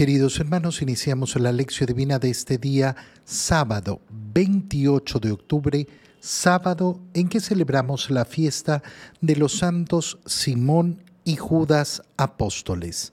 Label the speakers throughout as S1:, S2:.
S1: Queridos hermanos, iniciamos la lección divina de este día, sábado 28 de octubre, sábado en que celebramos la fiesta de los santos Simón y Judas apóstoles.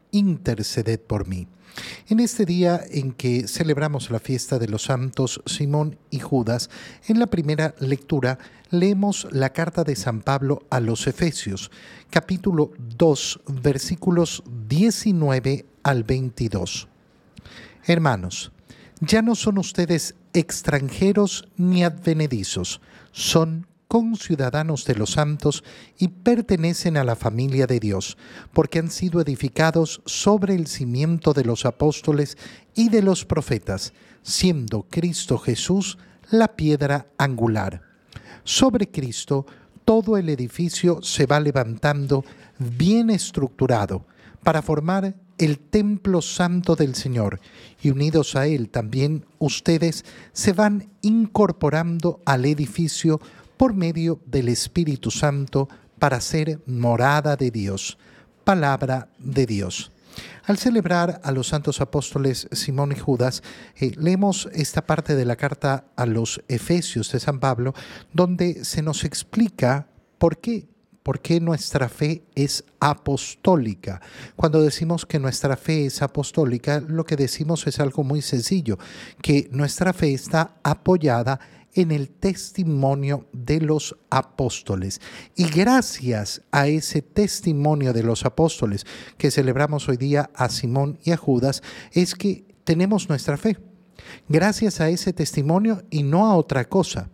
S1: interceded por mí. En este día en que celebramos la fiesta de los santos Simón y Judas, en la primera lectura leemos la carta de San Pablo a los Efesios, capítulo 2, versículos 19 al 22. Hermanos, ya no son ustedes extranjeros ni advenedizos, son ciudadanos de los santos y pertenecen a la familia de Dios, porque han sido edificados sobre el cimiento de los apóstoles y de los profetas, siendo Cristo Jesús la piedra angular. Sobre Cristo todo el edificio se va levantando bien estructurado para formar el templo santo del Señor, y unidos a Él también ustedes se van incorporando al edificio por medio del Espíritu Santo para ser morada de Dios, palabra de Dios. Al celebrar a los santos apóstoles Simón y Judas, eh, leemos esta parte de la carta a los Efesios de San Pablo, donde se nos explica por qué ¿Por qué nuestra fe es apostólica? Cuando decimos que nuestra fe es apostólica, lo que decimos es algo muy sencillo, que nuestra fe está apoyada en el testimonio de los apóstoles. Y gracias a ese testimonio de los apóstoles que celebramos hoy día a Simón y a Judas, es que tenemos nuestra fe. Gracias a ese testimonio y no a otra cosa.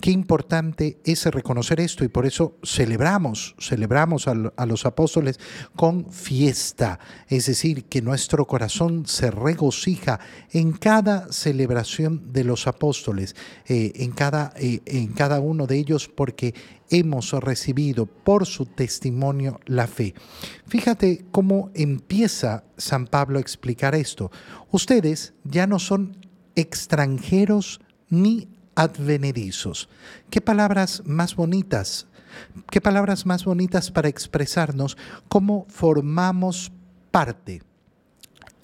S1: Qué importante es reconocer esto y por eso celebramos, celebramos a, los apóstoles con fiesta, es decir, que nuestro corazón se regocija en cada celebración de los apóstoles, eh, en, cada, eh, en cada uno de ellos, porque hemos recibido por su testimonio la fe. Fíjate cómo empieza San Pablo a explicar esto. Ustedes ya no son extranjeros ni advenedizos. Qué palabras más bonitas, qué palabras más bonitas para expresarnos cómo formamos parte.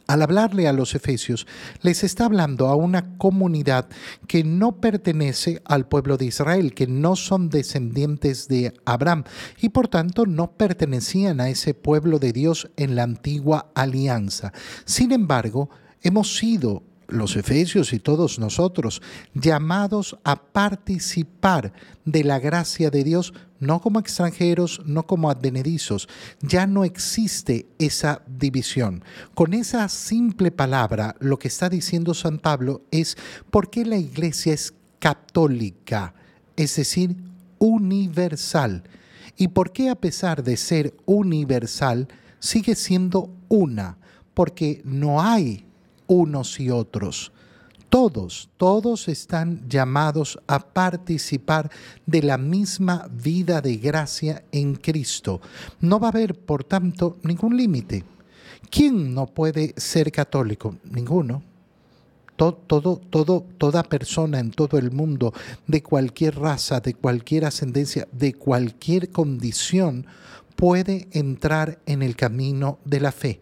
S1: Al hablarle a los efesios, les está hablando a una comunidad que no pertenece al pueblo de Israel, que no son descendientes de Abraham y por tanto no pertenecían a ese pueblo de Dios en la antigua alianza. Sin embargo, hemos sido los efesios y todos nosotros, llamados a participar de la gracia de Dios, no como extranjeros, no como advenedizos. Ya no existe esa división. Con esa simple palabra, lo que está diciendo San Pablo es por qué la iglesia es católica, es decir, universal. ¿Y por qué a pesar de ser universal, sigue siendo una? Porque no hay unos y otros. Todos, todos están llamados a participar de la misma vida de gracia en Cristo. No va a haber, por tanto, ningún límite. ¿Quién no puede ser católico? Ninguno. Todo, todo, todo, toda persona en todo el mundo, de cualquier raza, de cualquier ascendencia, de cualquier condición, puede entrar en el camino de la fe.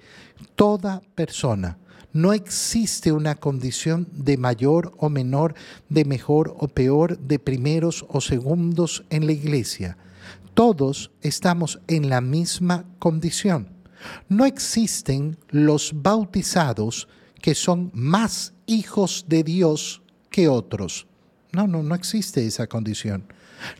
S1: Toda persona. No existe una condición de mayor o menor, de mejor o peor, de primeros o segundos en la iglesia. Todos estamos en la misma condición. No existen los bautizados que son más hijos de Dios que otros. No, no, no existe esa condición.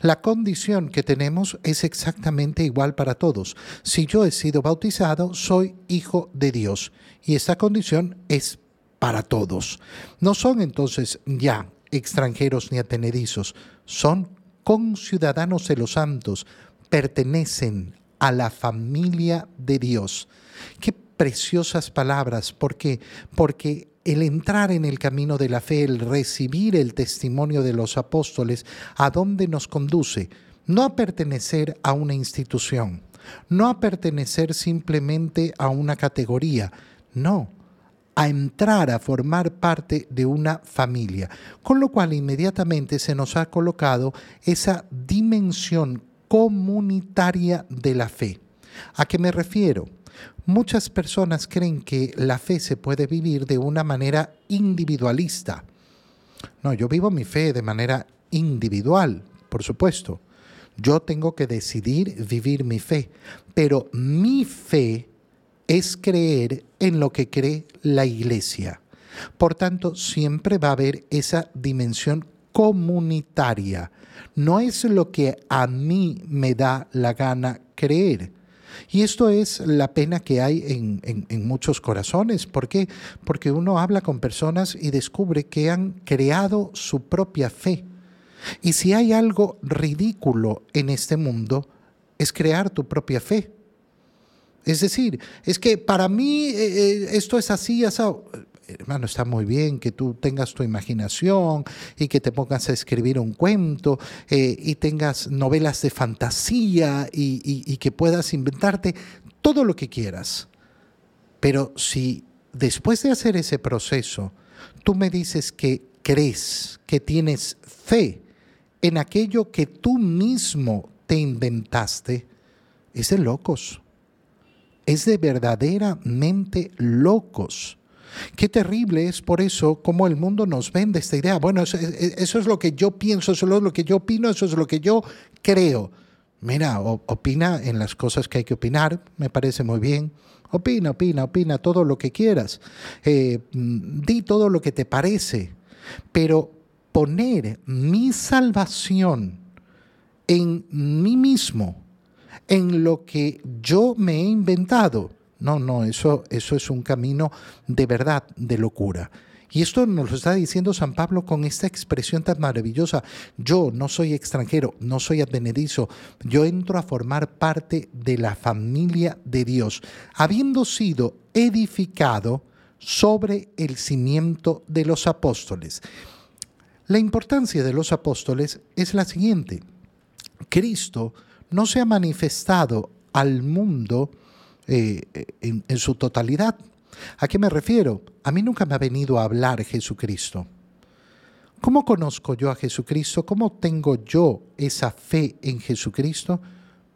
S1: La condición que tenemos es exactamente igual para todos. Si yo he sido bautizado, soy hijo de Dios. Y esta condición es para todos. No son entonces ya extranjeros ni atenedizos, son conciudadanos de los santos, pertenecen a la familia de Dios. Qué preciosas palabras, ¿por qué? Porque el entrar en el camino de la fe, el recibir el testimonio de los apóstoles, ¿a dónde nos conduce? No a pertenecer a una institución, no a pertenecer simplemente a una categoría, no, a entrar a formar parte de una familia, con lo cual inmediatamente se nos ha colocado esa dimensión comunitaria de la fe. ¿A qué me refiero? Muchas personas creen que la fe se puede vivir de una manera individualista. No, yo vivo mi fe de manera individual, por supuesto. Yo tengo que decidir vivir mi fe, pero mi fe es creer en lo que cree la iglesia. Por tanto, siempre va a haber esa dimensión comunitaria. No es lo que a mí me da la gana creer. Y esto es la pena que hay en, muchos corazones. ¿Por qué? Porque uno habla con personas y descubre que han creado su propia fe. Y si hay algo ridículo en este mundo, es crear tu propia fe. Es decir, es que para mí eh, eh, esto es así, así hermano, está muy bien que tú tengas tu imaginación y que te pongas a escribir un cuento eh, y tengas novelas de fantasía y, que puedas inventarte todo lo que quieras. Pero si después de hacer ese proceso, tú me dices que crees, que tienes fe en aquello que tú mismo te inventaste, es de locos. Es de verdaderamente locos. Qué terrible es por eso cómo el mundo nos vende esta idea. Bueno, eso, es lo que yo pienso, eso es lo que yo opino, eso es lo que yo creo. Mira, opina en las cosas que hay que opinar, me parece muy bien. Opina, opina, opina todo lo que quieras. Eh, mm, di todo lo que te parece. Pero poner mi salvación en mí mismo, en lo que yo me he inventado, no, no, eso, eso es un camino de verdad, de locura. Y esto nos lo está diciendo San Pablo con esta expresión tan maravillosa. Yo no soy extranjero, no soy advenedizo, yo entro a formar parte de la familia de Dios, habiendo sido edificado sobre el cimiento de los apóstoles. La importancia de los apóstoles es la siguiente. Cristo no se ha manifestado al mundo eh, en, en su totalidad. ¿A qué me refiero? A mí nunca me ha venido a hablar Jesucristo. ¿Cómo conozco yo a Jesucristo? ¿Cómo tengo yo esa fe en Jesucristo?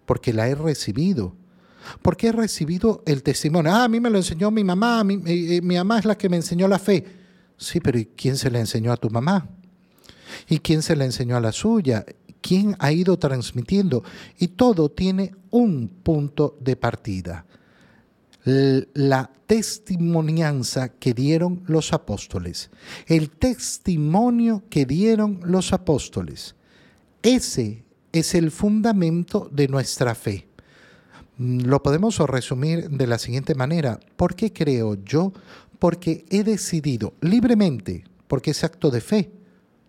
S1: Porque la he recibido. Porque he recibido el testimonio. Ah, a mí me lo enseñó mi mamá, mi, mi, mi mamá es la que me enseñó la fe. Sí, pero ¿y quién se le enseñó a tu mamá? ¿Y quién se le enseñó a la suya? ¿Quién ha ido transmitiendo? Y todo tiene un punto de partida la testimonianza que dieron los apóstoles, el testimonio que dieron los apóstoles. Ese es el fundamento de nuestra fe. Mm, lo podemos resumir de la siguiente manera. ¿Por qué creo yo? Porque he decidido libremente, porque es acto de fe.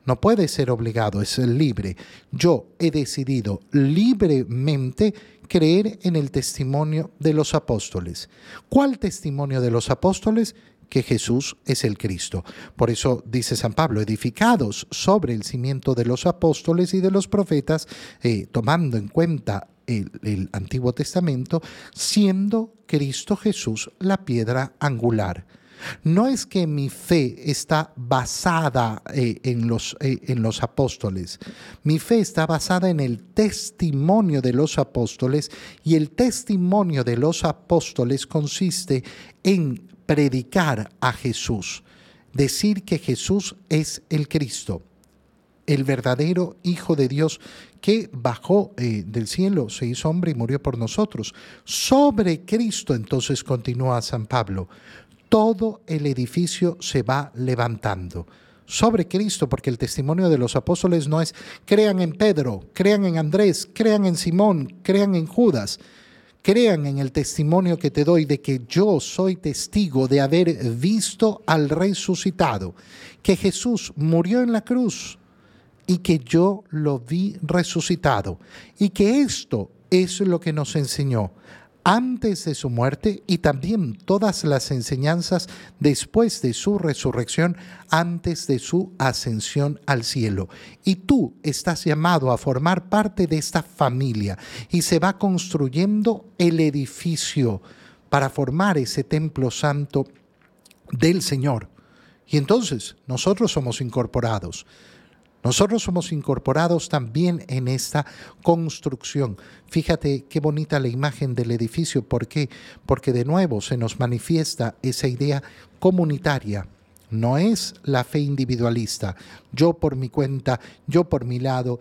S1: No puede ser obligado, es libre. Yo he decidido libremente creer en el testimonio de los apóstoles. ¿Cuál testimonio de los apóstoles? que Jesús es el Cristo. Por eso dice San Pablo, edificados sobre el cimiento de los apóstoles y de los profetas, eh, tomando en cuenta el, el Antiguo Testamento, siendo Cristo Jesús la piedra angular. No es que mi fe está basada eh, en, los, eh, en los apóstoles. Mi fe está basada en el testimonio de los apóstoles y el testimonio de los apóstoles consiste en predicar a Jesús, decir que Jesús es el Cristo el verdadero Hijo de Dios que bajó eh, del cielo, se hizo hombre y murió por nosotros. Sobre Cristo, entonces continúa San Pablo, todo el edificio se va levantando sobre Cristo, porque el testimonio de los apóstoles no es crean en Pedro, crean en Andrés, crean en Simón, crean en Judas, crean en el testimonio que te doy de que yo soy testigo de haber visto al resucitado, que Jesús murió en la cruz y que yo lo vi resucitado, y que esto es lo que nos enseñó antes de su muerte y también todas las enseñanzas después de su resurrección, antes de su ascensión al cielo. Y tú estás llamado a formar parte de esta familia y se va construyendo el edificio para formar ese templo santo del Señor. Y entonces nosotros somos incorporados. Nosotros somos incorporados también en esta construcción. Fíjate qué bonita la imagen del edificio. ¿Por qué? Porque de nuevo se nos manifiesta esa idea comunitaria. No es la fe individualista. Yo por mi cuenta, yo por mi lado.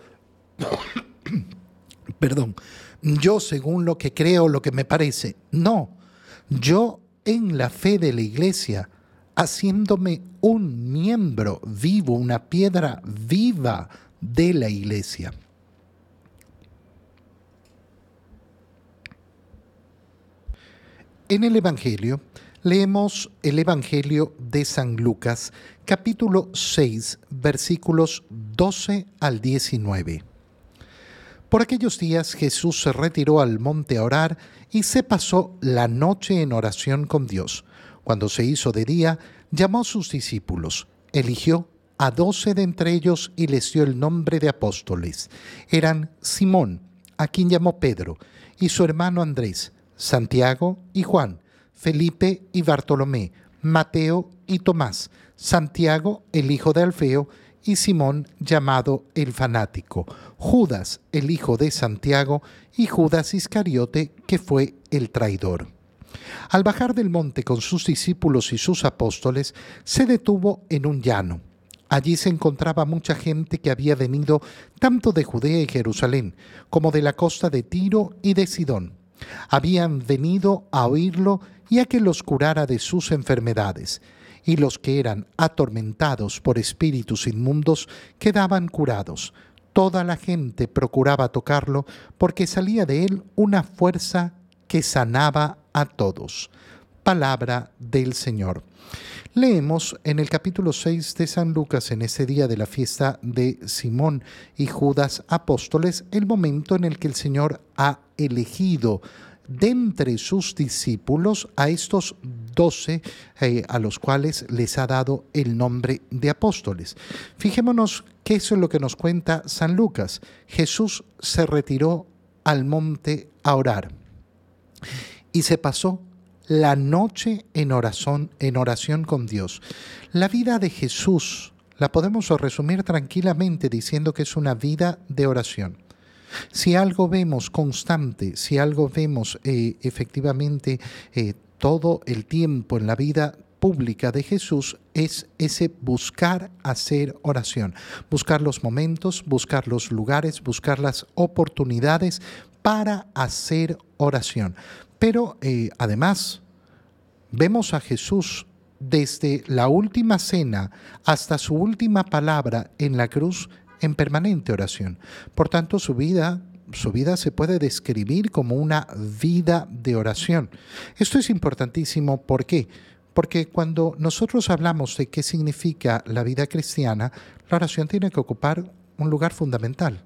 S1: Perdón. Yo según lo que creo, lo que me parece. No. Yo en la fe de la iglesia haciéndome un miembro vivo, una piedra viva de la iglesia. En el Evangelio leemos el Evangelio de San Lucas, capítulo 6, versículos 12 al 19. Por aquellos días Jesús se retiró al monte a orar y se pasó la noche en oración con Dios. Cuando se hizo de día, llamó a sus discípulos, eligió a doce de entre ellos y les dio el nombre de apóstoles. Eran Simón, a quien llamó Pedro, y su hermano Andrés, Santiago y Juan, Felipe y Bartolomé, Mateo y Tomás, Santiago el hijo de Alfeo, y Simón llamado el fanático, Judas el hijo de Santiago y Judas Iscariote que fue el traidor. Al bajar del monte con sus discípulos y sus apóstoles, se detuvo en un llano. Allí se encontraba mucha gente que había venido tanto de Judea y Jerusalén como de la costa de Tiro y de Sidón. Habían venido a oírlo y a que los curara de sus enfermedades, y los que eran atormentados por espíritus inmundos quedaban curados. Toda la gente procuraba tocarlo porque salía de él una fuerza que sanaba a todos. Palabra del Señor. Leemos en el capítulo 6 de San Lucas, en ese día de la fiesta de Simón y Judas apóstoles, el momento en el que el Señor ha elegido de entre sus discípulos a estos doce eh, a los cuales les ha dado el nombre de apóstoles. Fijémonos qué es lo que nos cuenta San Lucas. Jesús se retiró al monte a orar y se pasó la noche en oración, en oración con Dios. La vida de Jesús la podemos resumir tranquilamente diciendo que es una vida de oración. Si algo vemos constante, si algo vemos eh, efectivamente eh, todo el tiempo en la vida pública de Jesús es ese buscar hacer oración, buscar los momentos, buscar los lugares, buscar las oportunidades para hacer oración. Pero eh, además, vemos a Jesús desde la última cena hasta su última palabra en la cruz en permanente oración. Por tanto, su vida, su vida se puede describir como una vida de oración. Esto es importantísimo, ¿por qué? Porque cuando nosotros hablamos de qué significa la vida cristiana, la oración tiene que ocupar un lugar fundamental.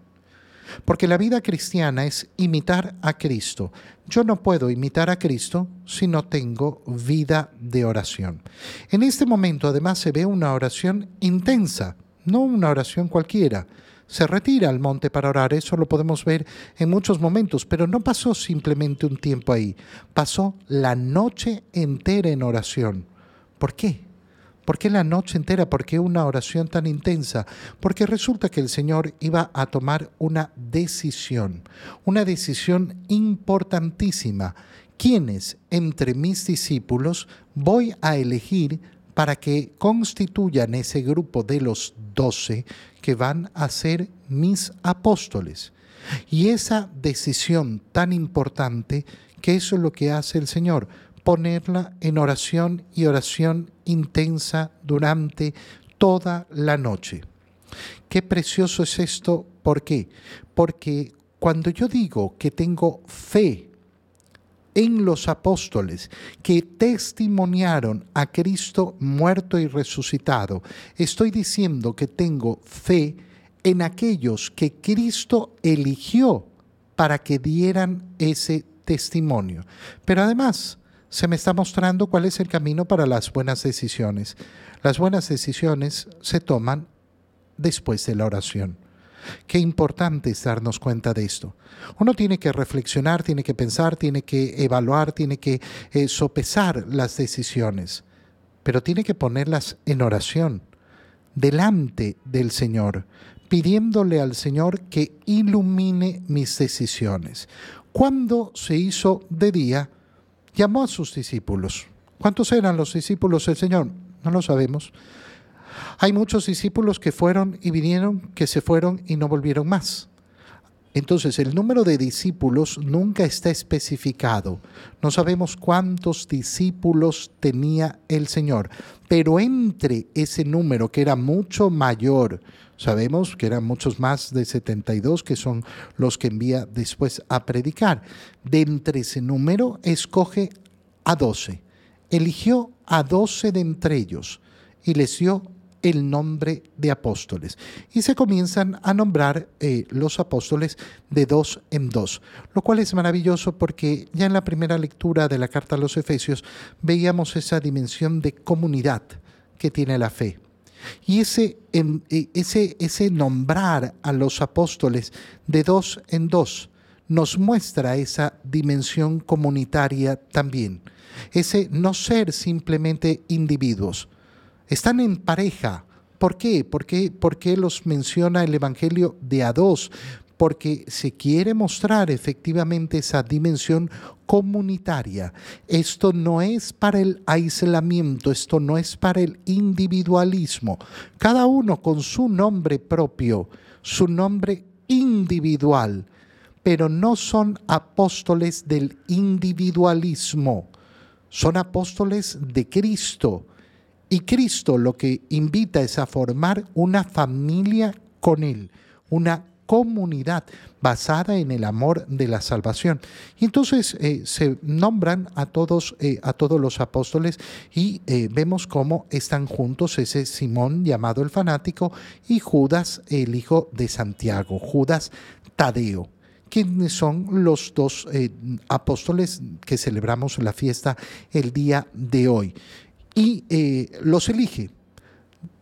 S1: Porque la vida cristiana es imitar a Cristo. Yo no puedo imitar a Cristo si no tengo vida de oración. En este momento además se ve una oración intensa, no una oración cualquiera. Se retira al monte para orar, eso lo podemos ver en muchos momentos, pero no pasó simplemente un tiempo ahí, pasó la noche entera en oración. ¿Por qué? ¿Por qué la noche entera? ¿Por qué una oración tan intensa? Porque resulta que el Señor iba a tomar una decisión, una decisión importantísima. ¿Quiénes entre mis discípulos voy a elegir para que constituyan ese grupo de los doce que van a ser mis apóstoles? Y esa decisión tan importante, que es lo que hace el Señor, ponerla en oración y oración intensa durante toda la noche. Qué precioso es esto, ¿por qué? Porque cuando yo digo que tengo fe en los apóstoles que testimoniaron a Cristo muerto y resucitado, estoy diciendo que tengo fe en aquellos que Cristo eligió para que dieran ese testimonio. Pero además, se me está mostrando cuál es el camino para las buenas decisiones. Las buenas decisiones se toman después de la oración. Qué importante es darnos cuenta de esto. Uno tiene que reflexionar, tiene que pensar, tiene que evaluar, tiene que eh, sopesar las decisiones, pero tiene que ponerlas en oración, delante del Señor, pidiéndole al Señor que ilumine mis decisiones. Cuando se hizo de día, llamó a sus discípulos. ¿Cuántos eran los discípulos del Señor? No lo sabemos. Hay muchos discípulos que fueron y vinieron, que se fueron y no volvieron más. Entonces, el número de discípulos nunca está especificado. No sabemos cuántos discípulos tenía el Señor, pero entre ese número, que era mucho mayor, sabemos que eran muchos más de 72, que son los que envía después a predicar. De entre ese número, escoge a 12. Eligió a 12 de entre ellos y les dio el nombre de apóstoles. Y se comienzan a nombrar eh, los apóstoles de dos en dos, lo cual es maravilloso porque ya en la primera lectura de la carta a los Efesios veíamos esa dimensión de comunidad que tiene la fe. Y ese, em, e, ese, ese nombrar a los apóstoles de dos en dos nos muestra esa dimensión comunitaria también, ese no ser simplemente individuos, están en pareja. ¿Por qué? ¿Por qué, ¿Por qué los menciona el Evangelio de a dos? Porque se quiere mostrar efectivamente esa dimensión comunitaria. Esto no es para el aislamiento, esto no es para el individualismo. Cada uno con su nombre propio, su nombre individual, pero no son apóstoles del individualismo, son apóstoles de Cristo y Cristo lo que invita es a formar una familia con Él, una comunidad basada en el amor de la salvación. Y entonces eh, se nombran a todos, eh, a todos los apóstoles y eh, vemos cómo están juntos ese Simón llamado el fanático y Judas, el hijo de Santiago, Judas Tadeo quienes son los dos apóstoles que celebramos la fiesta el día de hoy y los elige.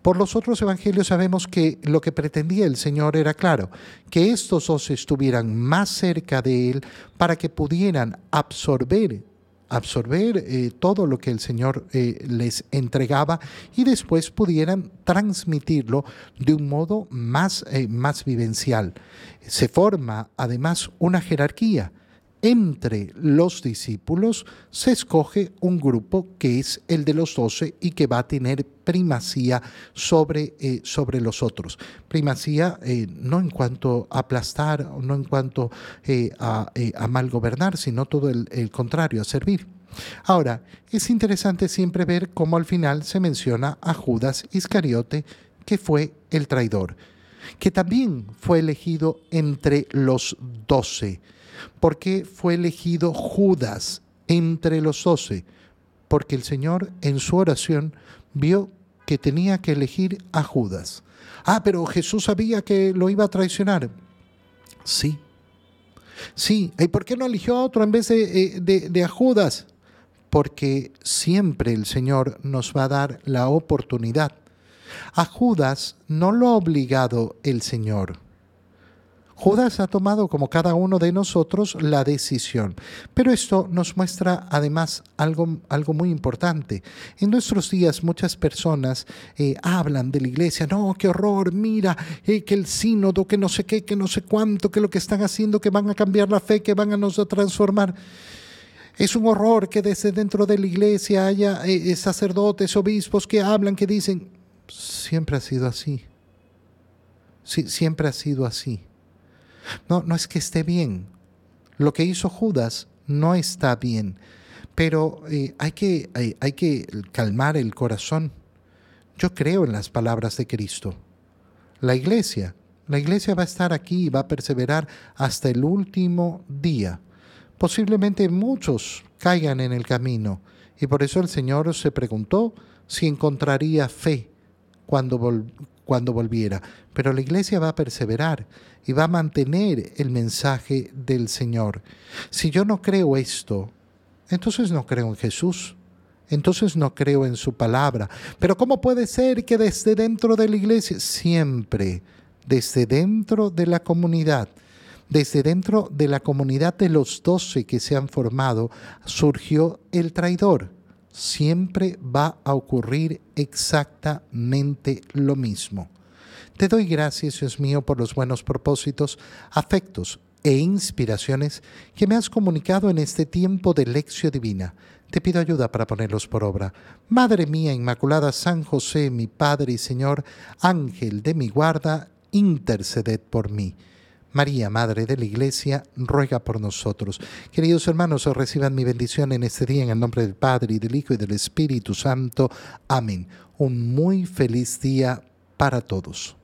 S1: Por los otros evangelios sabemos que lo que pretendía el Señor era claro, que estos dos estuvieran más cerca de Él para que pudieran absorber absorber eh, todo lo que el Señor eh, les entregaba y después pudieran transmitirlo de un modo más, más vivencial. Se forma además una jerarquía entre los discípulos se escoge un grupo que es el de los doce y que va a tener primacía sobre, eh, sobre los otros. Primacía eh, no en cuanto a aplastar, no en cuanto eh, a, mal gobernar, sino todo el, el contrario, a servir. Ahora, es interesante siempre ver cómo al final se menciona a Judas Iscariote, que fue el traidor, que también fue elegido entre los doce. ¿Por qué fue elegido Judas entre los doce? Porque el Señor en su oración vio que tenía que elegir a Judas. Ah, pero Jesús sabía que lo iba a traicionar. Sí. Sí. ¿Y por qué no eligió a otro en vez de, de a Judas? Porque siempre el Señor nos va a dar la oportunidad. A Judas no lo ha obligado el Señor. Judas ha tomado, como cada uno de nosotros, la decisión. Pero esto nos muestra además algo, algo muy importante. En nuestros días muchas personas eh, hablan de la iglesia, no, qué horror, mira, eh, que el sínodo, que no sé qué, que no sé cuánto, que lo que están haciendo, que van a cambiar la fe, que van a nos transformar. Es un horror que desde dentro de la iglesia haya eh, sacerdotes, obispos que hablan, que dicen, siempre ha sido así. Sí, siempre ha sido así. No, no es que esté bien. Lo que hizo Judas no está bien, pero eh, hay, que, hay, hay que calmar el corazón. Yo creo en las palabras de Cristo. La iglesia, la iglesia va a estar aquí y va a perseverar hasta el último día. Posiblemente muchos caigan en el camino y por eso el Señor se preguntó si encontraría fe cuando, cuando volviera, pero la iglesia va a perseverar y va a mantener el mensaje del Señor. Si yo no creo esto, entonces no creo en Jesús. Entonces no creo en su palabra. Pero ¿cómo puede ser que desde dentro de la iglesia, siempre, desde dentro de la comunidad, desde dentro de la comunidad de los doce que se han formado, surgió el traidor? Siempre va a ocurrir exactamente lo mismo. Te doy gracias, Dios mío, por los buenos propósitos, afectos e inspiraciones que me has comunicado en este tiempo de lección divina. Te pido ayuda para ponerlos por obra. Madre mía Inmaculada, San José, mi Padre y Señor, Ángel de mi guarda, interceded por mí. María, Madre de la Iglesia, ruega por nosotros. Queridos hermanos, os reciban mi bendición en este día en el nombre del Padre y del Hijo y del Espíritu Santo. Amén. Un muy feliz día para todos.